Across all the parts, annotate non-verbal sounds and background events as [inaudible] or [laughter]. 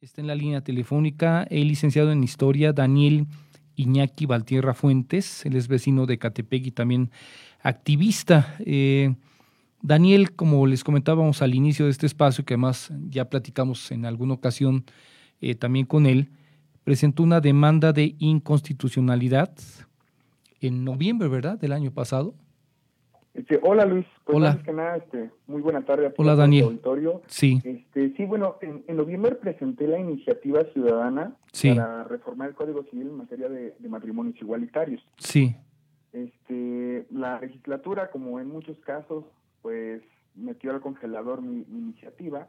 Está en la línea telefónica el licenciado en Historia Daniel Iñaki Valtierra Fuentes. Él es vecino de Catepec y también activista. Eh, Daniel, como les comentábamos al inicio de este espacio, que además ya platicamos en alguna ocasión eh, también con él, presentó una demanda de inconstitucionalidad en noviembre, ¿verdad?, del año pasado. Este, hola Luis, pues hola. que nada, este, muy buena tarde a Hola Daniel. auditorio. Sí. Este, sí, bueno, en, noviembre presenté la iniciativa ciudadana para reformar el Código Civil en materia de, matrimonios igualitarios. Sí. Este, la legislatura, como en muchos casos, pues metió al congelador mi, iniciativa,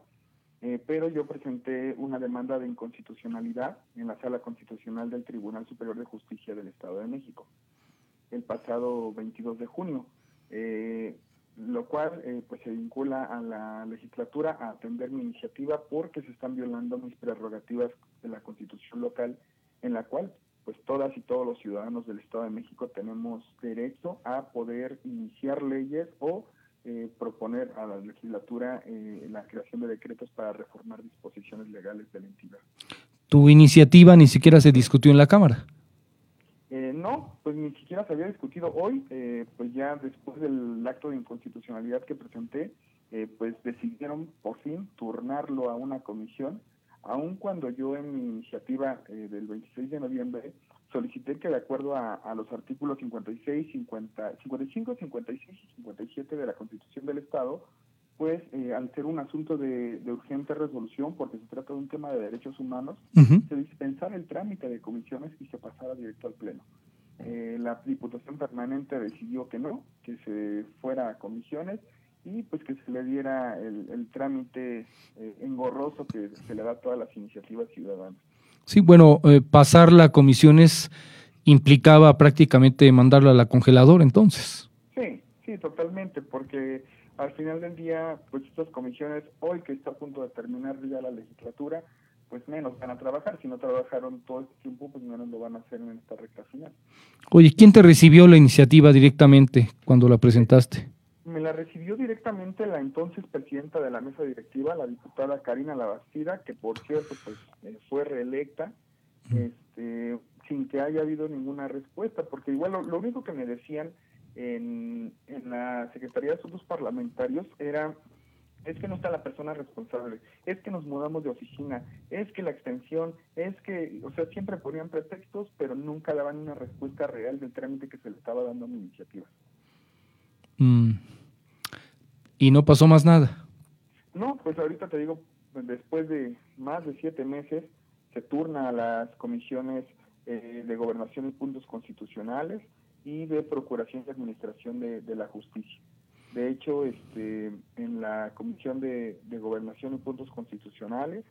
eh, pero yo presenté una demanda de inconstitucionalidad en la Sala Constitucional del Tribunal Superior de Justicia del Estado de México el pasado 22 de junio eh, lo cual eh, pues se vincula a la legislatura a atender mi iniciativa porque se están violando mis prerrogativas de la constitución local en la cual pues todas y todos los ciudadanos del Estado de México tenemos derecho a poder iniciar leyes o eh, proponer a la legislatura eh, la creación de decretos para reformar disposiciones legales de la entidad. ¿Tu iniciativa ni siquiera se discutió en la Cámara? Eh, no, pues ni siquiera se había discutido hoy, eh, pues ya después del acto de inconstitucionalidad que presenté, eh, pues decidieron por fin turnarlo a una comisión, aun cuando yo en mi iniciativa del 26 de noviembre solicité que de acuerdo a, los artículos 56, 50, 55, 56 y 57 de la Constitución del Estado, pues eh, al ser un asunto de, urgente resolución, porque se trata de un tema de derechos humanos, se dispensara el trámite de comisiones y se pasara directo al Pleno. Eh, la Diputación Permanente decidió que no, que se fuera a comisiones y pues que se le diera el, trámite eh, engorroso que se le da a todas las iniciativas ciudadanas. Sí, bueno, pasar la comisiones implicaba prácticamente mandarla a la congeladora entonces. Sí, sí, totalmente, porque al final del día, pues estas comisiones, hoy que está a punto de terminar ya la legislatura, pues menos van a trabajar. Si no trabajaron todo este tiempo, pues menos lo van a hacer en esta recta final. Oye, ¿quién te recibió la iniciativa directamente cuando la presentaste? Me la recibió directamente la entonces presidenta de la mesa directiva, la diputada Karina Labastida, que por cierto pues eh, fue reelecta, este, sin que haya habido ninguna respuesta, porque igual lo único que me decían en, la Secretaría de Asuntos Parlamentarios era es que no está la persona responsable, es que nos mudamos de oficina, es que la extensión, es que, o sea, siempre ponían pretextos, pero nunca daban una respuesta real del trámite que se le estaba dando a mi iniciativa. Mm. ¿Y no pasó más nada? No, pues ahorita te digo, después de más de siete meses, se turna a las comisiones eh, de gobernación y puntos constitucionales, y de Procuración y Administración de, la Justicia. De hecho, este, en la Comisión de, Gobernación y Puntos Constitucionales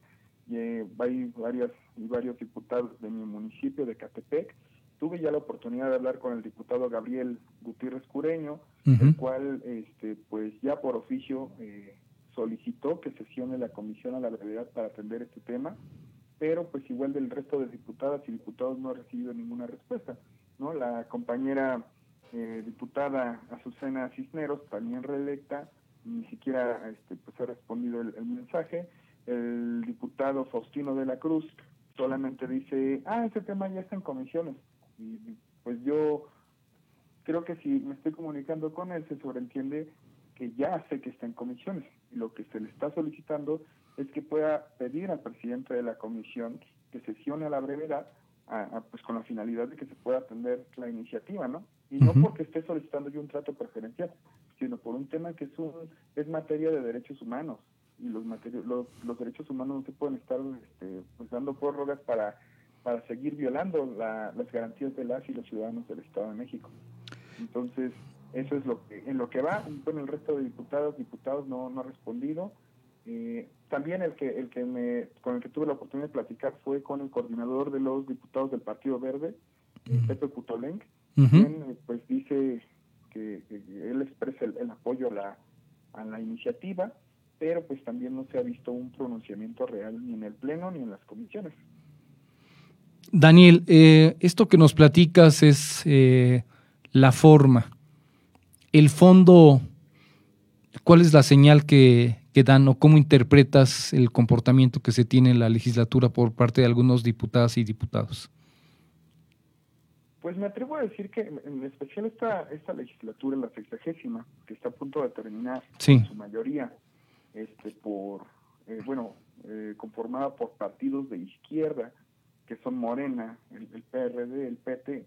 eh, hay varias, varios diputados de mi municipio, de Catepec. Tuve ya la oportunidad de hablar con el diputado Gabriel Gutiérrez Cureño, el cual este, pues ya por oficio eh, solicitó que sesione la comisión a la brevedad para atender este tema, pero pues igual del resto de diputadas y diputados no ha recibido ninguna respuesta. ¿no? La compañera eh, diputada Azucena Cisneros, también reelecta, ni siquiera este, pues, ha respondido el, mensaje. El diputado Faustino de la Cruz solamente dice, ah, ese tema ya está en comisiones. Y pues yo creo que si me estoy comunicando con él, se sobreentiende que ya sé que está en comisiones. Y lo que se le está solicitando es que pueda pedir al presidente de la comisión que sesione a la brevedad pues con la finalidad de que se pueda atender la iniciativa, ¿no? Y no porque esté solicitando yo un trato preferencial, sino por un tema que es, un, es materia de derechos humanos y los, los, los derechos humanos no se pueden estar este, pues dando prórrogas para, para seguir violando las garantías de las y los ciudadanos del Estado de México. Entonces, eso es lo que en lo que va. Bueno, el resto de diputados, diputados no, no ha respondido. Eh, también el que, el que me, con el que tuve la oportunidad de platicar fue con el coordinador de los diputados del Partido Verde, Pepe Putolenc, quien pues dice que, él expresa el, apoyo a la, a la iniciativa, pero pues también no se ha visto un pronunciamiento real ni en el Pleno ni en las comisiones. Daniel, eh, esto que nos platicas es eh, la forma. El fondo, ¿cuál es la señal que, que dan o cómo interpretas el comportamiento que se tiene en la legislatura por parte de algunos diputadas y diputados? Pues me atrevo a decir que en especial esta, esta legislatura, la sexagésima, que está a punto de terminar en su mayoría, este, por, eh, bueno, eh, conformada por partidos de izquierda, que son Morena, el, PRD, el PT,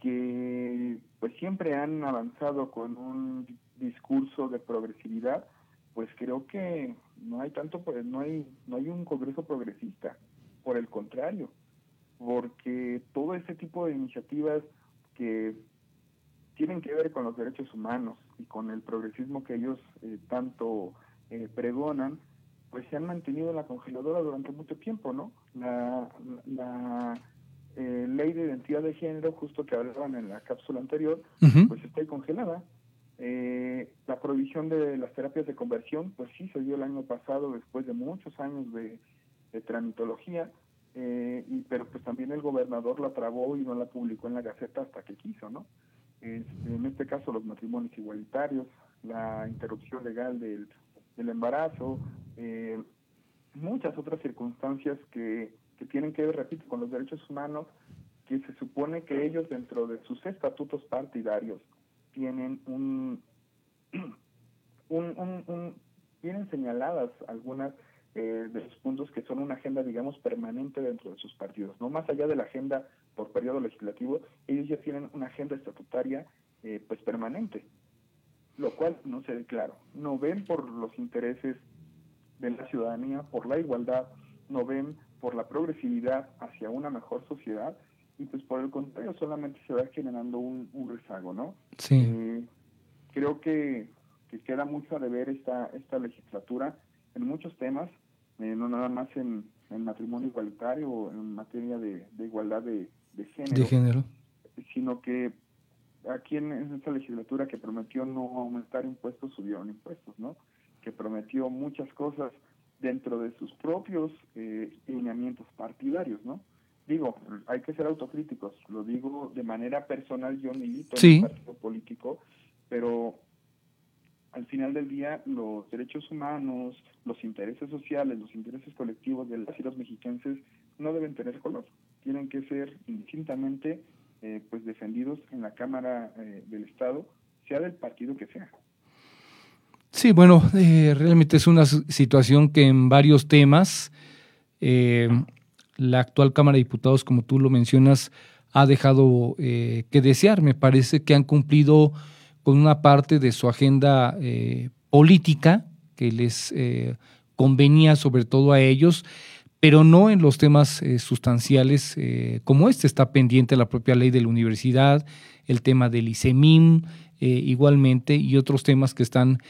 que pues siempre han avanzado con un discurso de progresividad, pues creo que no hay tanto, pues no hay, no hay un Congreso progresista, por el contrario, porque todo ese tipo de iniciativas que tienen que ver con los derechos humanos y con el progresismo que ellos eh, tanto eh, pregonan, pues se han mantenido en la congeladora durante mucho tiempo, ¿no? La, la eh, ley de identidad de género, justo que hablaban en la cápsula anterior, pues está ahí congelada. Eh, la prohibición de las terapias de conversión, pues sí se dio el año pasado después de muchos años de, tramitología, eh, y, pero pues también el gobernador la trabó y no la publicó en la Gaceta hasta que quiso, ¿no? en este caso los matrimonios igualitarios, la interrupción legal del del embarazo, eh, muchas otras circunstancias que, que tienen que ver, repito, con los derechos humanos, que se supone que ellos dentro de sus estatutos partidarios tienen [clears throat] un, un, tienen señaladas algunas eh, de los puntos que son una agenda, digamos, permanente dentro de sus partidos. No más allá de la agenda por periodo legislativo, ellos ya tienen una agenda estatutaria eh, pues permanente lo cual no se ve claro. No ven por los intereses de la ciudadanía, por la igualdad, no ven por la progresividad hacia una mejor sociedad y pues por el contrario solamente se va generando un, rezago, ¿no? Sí. Eh, creo que, queda mucho a deber esta, esta legislatura en muchos temas, eh, no nada más en, en, matrimonio igualitario o en materia de, igualdad de, de género, de género, sino que aquí en, esta legislatura que prometió no aumentar impuestos, subieron impuestos, ¿no? Que prometió muchas cosas dentro de sus propios eh, lineamientos partidarios, ¿no? Digo, hay que ser autocríticos, lo digo de manera personal, yo milito en un partido político, pero al final del día los derechos humanos, los intereses sociales, los intereses colectivos de las y los mexiquenses no deben tener color, tienen que ser indistintamente eh, pues defendidos en la Cámara eh, del Estado, sea del partido que sea. Sí, bueno, eh, realmente es una situación que en varios temas la actual Cámara de Diputados, como tú lo mencionas, ha dejado que desear. Me parece que han cumplido con una parte de su agenda política que les convenía sobre todo a ellos pero no en los temas eh, sustanciales eh, como este. Está pendiente la propia ley de la universidad, el tema del ICEMIM eh, igualmente y otros temas que están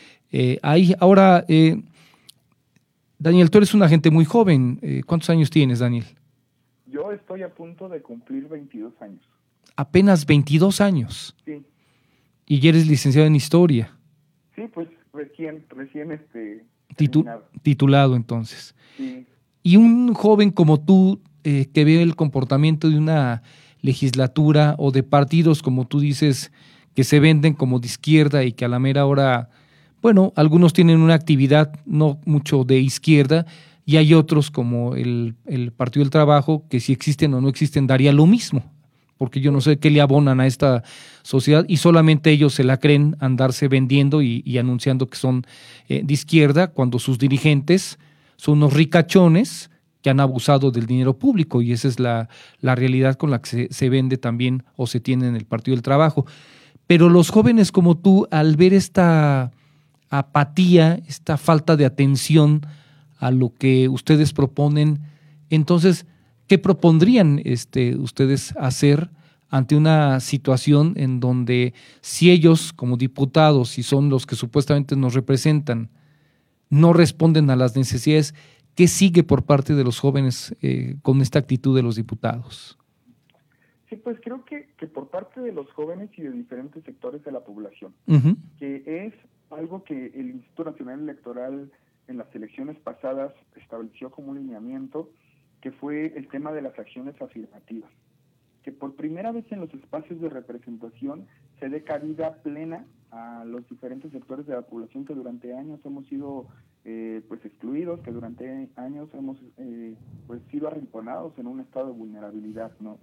ahí. Ahora, Daniel, tú eres una gente muy joven. ¿Cuántos años tienes, Daniel? Yo estoy a punto de cumplir 22 años. Apenas 22 años. Sí. Y eres licenciado en historia. Sí, pues recién, recién este, titulado entonces. Sí. Y un joven como tú, eh, que ve el comportamiento de una legislatura o de partidos, como tú dices, que se venden como de izquierda y que a la mera hora, bueno, algunos tienen una actividad no mucho de izquierda y hay otros como el, Partido del Trabajo, que si existen o no existen daría lo mismo, porque yo no sé qué le abonan a esta sociedad y solamente ellos se la creen andarse vendiendo y, anunciando que son eh, de izquierda cuando sus dirigentes son unos ricachones que han abusado del dinero público y esa es la, realidad con la que se, vende también o se tiene en el Partido del Trabajo. Pero los jóvenes como tú, al ver esta apatía, esta falta de atención a lo que ustedes proponen, entonces, ¿qué propondrían este, ustedes hacer ante una situación en donde si ellos como diputados, si son los que supuestamente nos representan, no responden a las necesidades. ¿Qué sigue por parte de los jóvenes eh, con esta actitud de los diputados? Sí, pues creo que, que, por parte de los jóvenes y de diferentes sectores de la población, que es algo que el Instituto Nacional Electoral en las elecciones pasadas estableció como un lineamiento, que fue el tema de las acciones afirmativas, que por primera vez en los espacios de representación se dé cabida plena a los diferentes sectores de la población que durante años hemos sido eh, pues excluidos, que durante años hemos eh, pues sido arrinconados en un estado de vulnerabilidad, ¿no?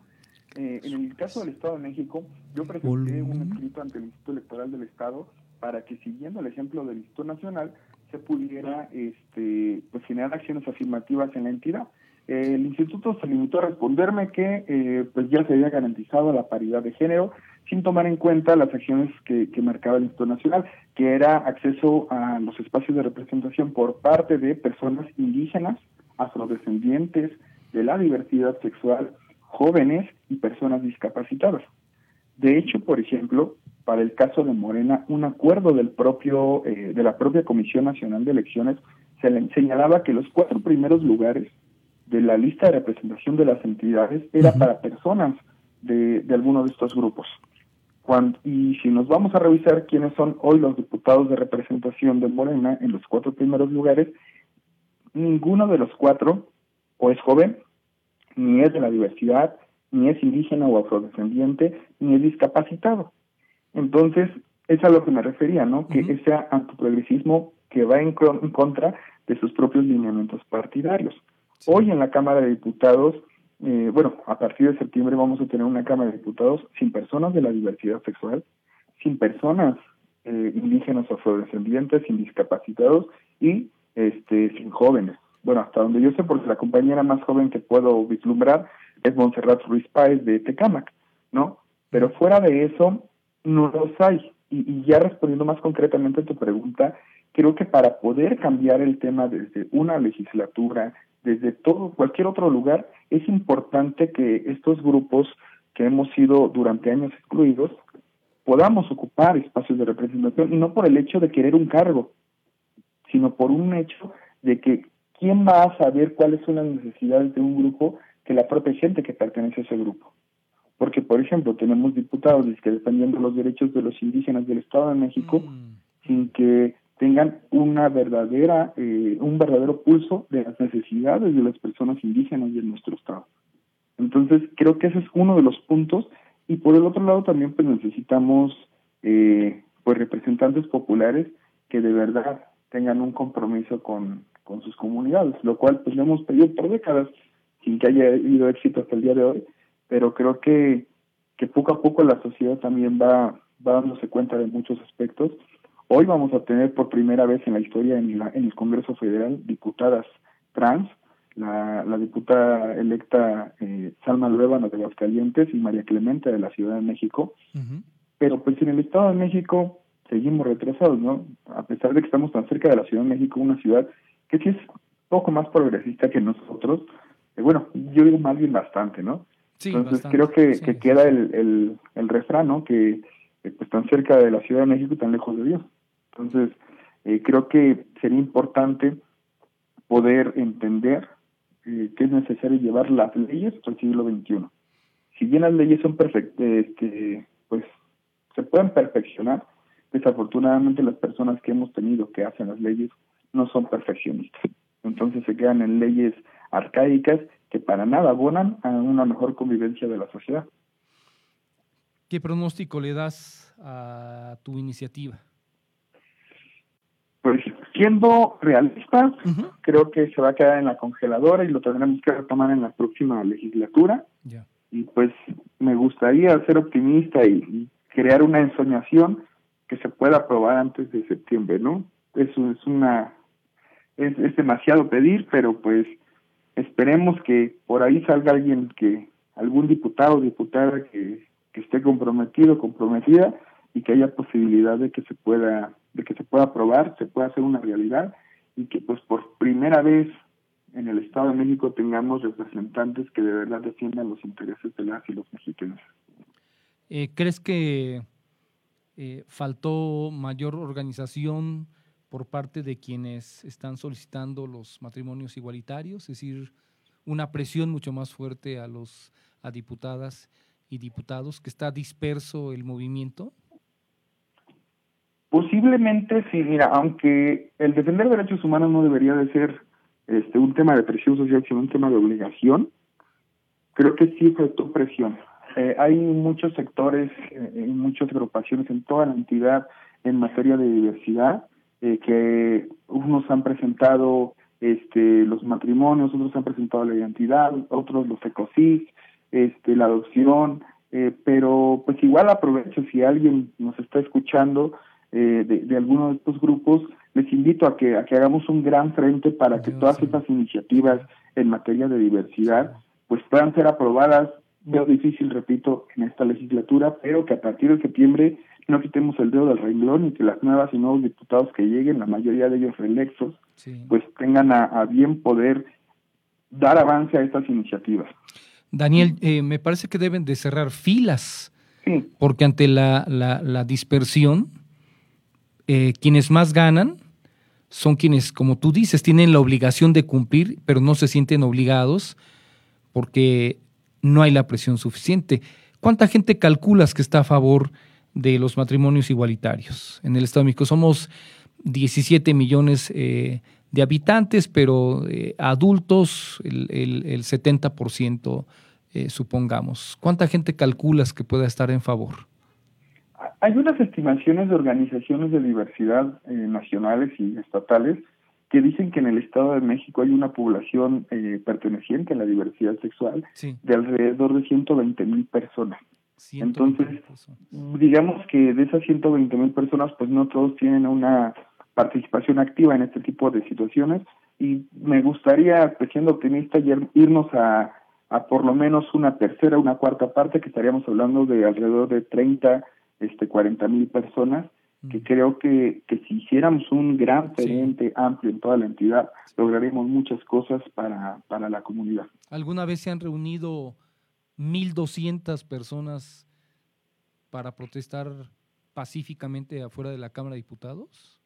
Eh, en el caso del Estado de México, yo presenté un escrito ante el Instituto Electoral del Estado para que siguiendo el ejemplo del Instituto Nacional se pudiera este, pues, generar acciones afirmativas en la entidad. el instituto se limitó a responderme que pues ya se había garantizado la paridad de género sin tomar en cuenta las acciones que, que marcaba el Instituto Nacional, que era acceso a los espacios de representación por parte de personas indígenas, afrodescendientes, de la diversidad sexual, jóvenes y personas discapacitadas. De hecho, por ejemplo, para el caso de Morena, un acuerdo del propio, eh, de la propia Comisión Nacional de Elecciones se le señalaba que los cuatro primeros lugares de la lista de representación de las entidades era para personas de, de alguno de estos grupos. Y si nos vamos a revisar quiénes son hoy los diputados de representación de Morena en los cuatro primeros lugares, ninguno de los cuatro o es joven, ni es de la diversidad, ni es indígena o afrodescendiente, ni es discapacitado. Entonces, es a lo que me refería, ¿no? Que ese antiprogresismo que va en, contra de sus propios lineamientos partidarios. Hoy en la Cámara de Diputados eh, bueno, a partir de septiembre vamos a tener una Cámara de Diputados sin personas de la diversidad sexual, sin personas eh, indígenas o afrodescendientes, sin discapacitados y este sin jóvenes. Bueno, hasta donde yo sé, porque la compañera más joven que puedo vislumbrar es Montserrat Ruiz Páez de Tecamac, ¿no? Pero fuera de eso, no los hay. Y, y ya respondiendo más concretamente a tu pregunta, creo que para poder cambiar el tema desde una legislatura, desde todo cualquier otro lugar, es importante que estos grupos que hemos sido durante años excluidos podamos ocupar espacios de representación y no por el hecho de querer un cargo, sino por un hecho de que quién va a saber cuáles son las necesidades de un grupo que la propia gente que pertenece a ese grupo. Porque, por ejemplo, tenemos diputados que dependiendo de los derechos de los indígenas del Estado de México, mm. sin que tengan una verdadera, eh, un verdadero pulso de las necesidades de las personas indígenas de nuestro estado. Entonces, creo que ese es uno de los puntos. Y por el otro lado también pues necesitamos eh, pues representantes populares que de verdad tengan un compromiso con, con sus comunidades, lo cual pues lo hemos pedido por décadas sin que haya habido éxito hasta el día de hoy, pero creo que, que poco a poco la sociedad también va, va dándose cuenta de muchos aspectos Hoy vamos a tener por primera vez en la historia en, el Congreso Federal diputadas trans, la, diputada electa eh, Salma Luébano de Aguascalientes y María Clemente de la Ciudad de México. Pero pues en el Estado de México seguimos retrasados, ¿no? A pesar de que estamos tan cerca de la Ciudad de México, una ciudad que sí es poco más progresista que nosotros, eh, bueno, yo digo más bien bastante, ¿no? Entonces creo que, que queda el, el, el refrán, ¿no? Que pues tan cerca de la Ciudad de México y tan lejos de Dios. Entonces, eh, creo que sería importante poder entender eh, que es necesario llevar las leyes al siglo XXI. Si bien las leyes son perfectas, este, pues se pueden perfeccionar, desafortunadamente las personas que hemos tenido que hacen las leyes no son perfeccionistas. Entonces se quedan en leyes arcaicas que para nada abonan a una mejor convivencia de la sociedad. ¿Qué pronóstico le das a tu iniciativa? Pues siendo realistas, creo que se va a quedar en la congeladora y lo tendremos que retomar en la próxima legislatura. Y pues me gustaría ser optimista y, crear una ensoñación que se pueda aprobar antes de septiembre, ¿no? Eso es una es, es demasiado pedir, pero pues esperemos que por ahí salga alguien que algún diputado o diputada que, que esté comprometido, comprometida y que haya posibilidad de que se pueda de que se pueda aprobar, se pueda hacer una realidad y que pues por primera vez en el Estado de México tengamos representantes que de verdad defiendan los intereses de las y los mexicanos. Eh, ¿Crees que eh, faltó mayor organización por parte de quienes están solicitando los matrimonios igualitarios? Es decir, una presión mucho más fuerte a los diputadas y diputados, que está disperso el movimiento. Posiblemente sí, mira, aunque el defender derechos humanos no debería de ser este un tema de presión social, sino un tema de obligación, creo que sí faltó presión. Eh, hay muchos sectores eh, muchas agrupaciones en toda la entidad en materia de diversidad eh, que unos han presentado este, los matrimonios, otros han presentado la identidad, otros los ecosis, este, la adopción, eh, pero pues igual aprovecho si alguien nos está escuchando eh, de, de, alguno de estos grupos, les invito a que, a que hagamos un gran frente para que todas estas iniciativas en materia de diversidad pues puedan ser aprobadas, veo difícil, repito, en esta legislatura, pero que a partir de septiembre no quitemos el dedo del renglón y que las nuevas y nuevos diputados que lleguen, la mayoría de ellos reelectos, pues tengan a, bien poder dar avance a estas iniciativas. Daniel, eh, me parece que deben de cerrar filas, porque ante la, la, dispersión, eh, quienes más ganan son quienes, como tú dices, tienen la obligación de cumplir, pero no se sienten obligados porque no hay la presión suficiente. ¿Cuánta gente calculas que está a favor de los matrimonios igualitarios en el Estado de México? Somos 17 millones eh, de habitantes, pero eh, adultos el, el, 70%, eh, supongamos. ¿Cuánta gente calculas que pueda estar en favor? Hay unas estimaciones de organizaciones de diversidad nacionales y estatales que dicen que en el Estado de México hay una población eh, perteneciente a la diversidad sexual de alrededor de 120 mil personas. Entonces, digamos que de esas 120 mil personas, pues no todos tienen una participación activa en este tipo de situaciones. Y me gustaría, pues, siendo optimista, irnos a, a por lo menos una tercera, una cuarta parte, que estaríamos hablando de alrededor de 30 este 40 mil personas, que creo que, que si hiciéramos un gran frente amplio en toda la entidad, lograríamos muchas cosas para, para la comunidad. ¿Alguna vez se han reunido 1.200 personas para protestar pacíficamente afuera de la Cámara de Diputados?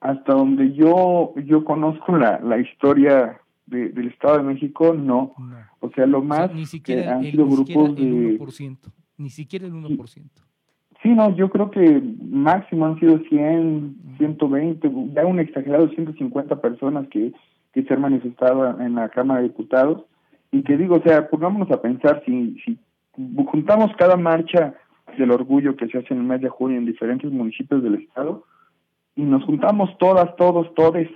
Hasta donde yo yo conozco la, la historia del Estado de México, no. O sea, lo más ni siquiera, han sido grupos de... 1%, ni siquiera el 1%. Sí, no, yo creo que máximo han sido 100, 120, ya un exagerado 150 personas que, que se han manifestado en la Cámara de Diputados. Y que digo, o sea, pongámonos a pensar, si, si juntamos cada marcha del orgullo que se hace en el mes de junio en diferentes municipios del Estado, y nos juntamos todas, todos, todes,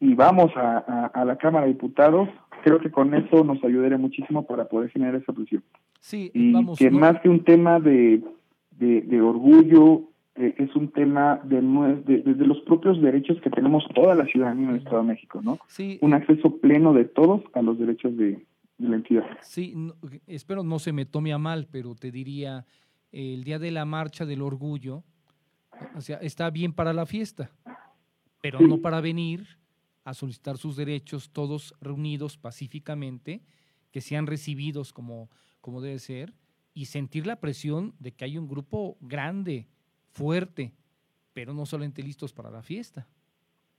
y vamos a, a, la Cámara de Diputados, creo que con eso nos ayudaría muchísimo para poder generar esa presión. Sí, y vamos, que más que un tema de de, orgullo, eh, es un tema de, de, los propios derechos que tenemos toda la ciudadanía en el Estado de México, ¿no? Sí. Un acceso pleno de todos a los derechos de, la entidad. Sí, espero no se me tome a mal, pero te diría, el día de la marcha del orgullo, o sea, está bien para la fiesta, pero no para venir a solicitar sus derechos todos reunidos pacíficamente, que sean recibidos como, como debe ser, y sentir la presión de que hay un grupo grande, fuerte, pero no solamente listos para la fiesta.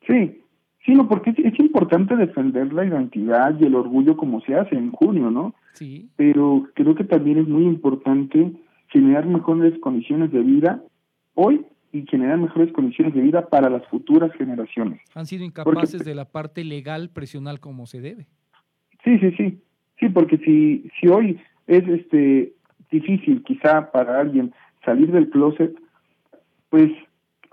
Sí, sí, no, porque es, importante defender la identidad y el orgullo como se hace en junio, ¿no? Sí. Pero creo que también es muy importante generar mejores condiciones de vida hoy y generar mejores condiciones de vida para las futuras generaciones. Han sido incapaces de la parte legal presional como se debe. Sí, sí, sí. Sí, porque si, si hoy es este difícil quizá para alguien salir del closet, pues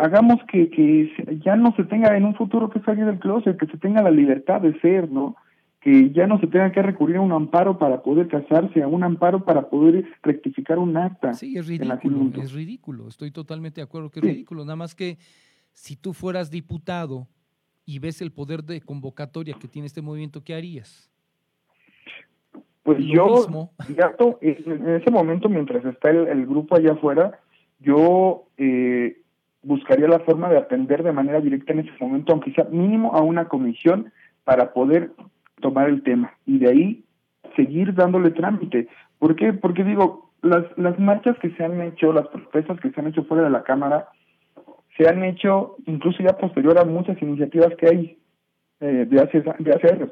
hagamos que, que ya no se tenga en un futuro que salir del closet, que se tenga la libertad de ser, ¿no? Que ya no se tenga que recurrir a un amparo para poder casarse, a un amparo para poder rectificar un acta. Sí, es ridículo, es ridículo, estoy totalmente de acuerdo que es ridículo, nada más que si tú fueras diputado y ves el poder de convocatoria que tiene este movimiento, ¿qué harías? Pues yo, [laughs] en ese momento, mientras está el, grupo allá afuera, yo eh, buscaría la forma de atender de manera directa en ese momento, aunque sea mínimo, a una comisión para poder tomar el tema y de ahí seguir dándole trámite. ¿Por qué? Porque digo, las, las marchas que se han hecho, las propuestas que se han hecho fuera de la Cámara, se han hecho incluso ya posterior a muchas iniciativas que hay eh, de, hace, de hace años.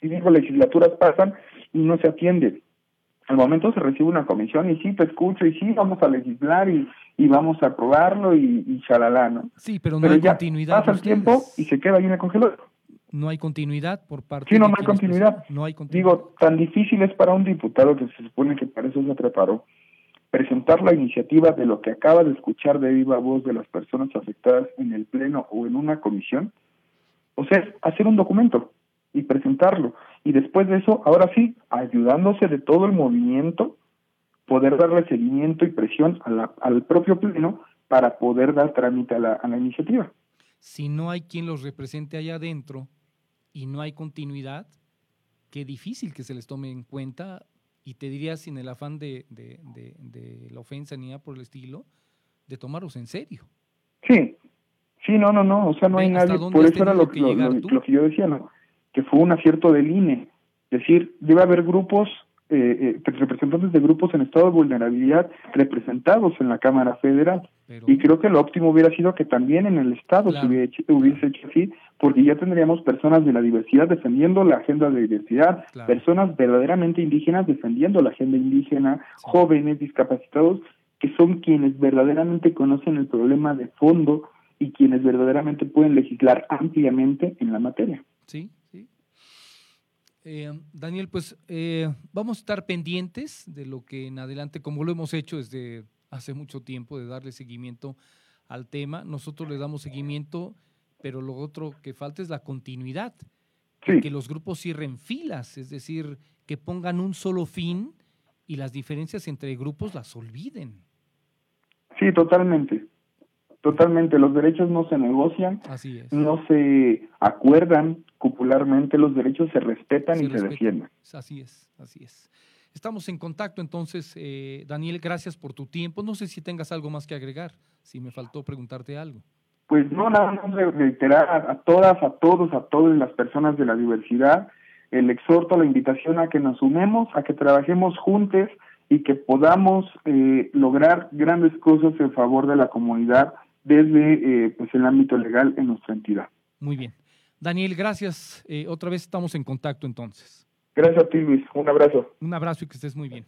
Y digo, legislaturas pasan y no se atiende. Al momento se recibe una comisión y sí, te escucho y sí, vamos a legislar y, y vamos a aprobarlo y, y chalala, ¿no? Sí, pero no hay continuidad. Pasa el tiempo y se queda ahí en el congelador. No hay continuidad por parte sí, no, no hay continuidad. No hay continuidad. Digo, tan difícil es para un diputado que se supone que para eso se preparó, presentar la iniciativa de lo que acaba de escuchar de viva voz de las personas afectadas en el Pleno o en una comisión, o sea, hacer un documento y presentarlo. Y después de eso, ahora sí, ayudándose de todo el movimiento, poder darle seguimiento y presión al propio Pleno para poder dar trámite a la, a la iniciativa. Si no hay quien los represente allá adentro y no hay continuidad, qué difícil que se les tome en cuenta y te diría sin el afán de, la ofensa ni nada por el estilo, de tomarlos en serio. Sí, sí, no, no, no, o sea, no hay nadie, por eso era lo que, lo, que yo decía, ¿no? Que fue un acierto del INE, es decir, debe haber grupos eh, eh, representantes de grupos en estado de vulnerabilidad representados en la Cámara Federal. y creo que lo óptimo hubiera sido que también en el Estado se hubiese hecho, así, porque ya tendríamos personas de la diversidad defendiendo la agenda de diversidad, personas verdaderamente indígenas defendiendo la agenda indígena, jóvenes discapacitados, que son quienes verdaderamente conocen el problema de fondo y quienes verdaderamente pueden legislar ampliamente en la materia. Sí, eh, Daniel, pues eh, vamos a estar pendientes de lo que en adelante, como lo hemos hecho desde hace mucho tiempo, de darle seguimiento al tema. Nosotros le damos seguimiento, pero lo otro que falta es la continuidad, que los grupos cierren filas, es decir, que pongan un solo fin y las diferencias entre grupos las olviden. Sí, totalmente. Totalmente, los derechos no se negocian, no se acuerdan cupularmente, los derechos se respetan y se defienden. Así es, así es. Estamos en contacto entonces, eh, Daniel, gracias por tu tiempo. No sé si tengas algo más que agregar, si me faltó preguntarte algo. Pues no, nada más reiterar a, todas, a todos, a todas las personas de la diversidad, el exhorto, la invitación a que nos unemos, a que trabajemos juntos y que podamos eh, lograr grandes cosas en favor de la comunidad desde eh, pues el ámbito legal en nuestra entidad. Muy bien. Daniel, gracias. Eh, otra vez estamos en contacto entonces. Gracias a ti, Luis. Un abrazo. Un abrazo y que estés muy bien.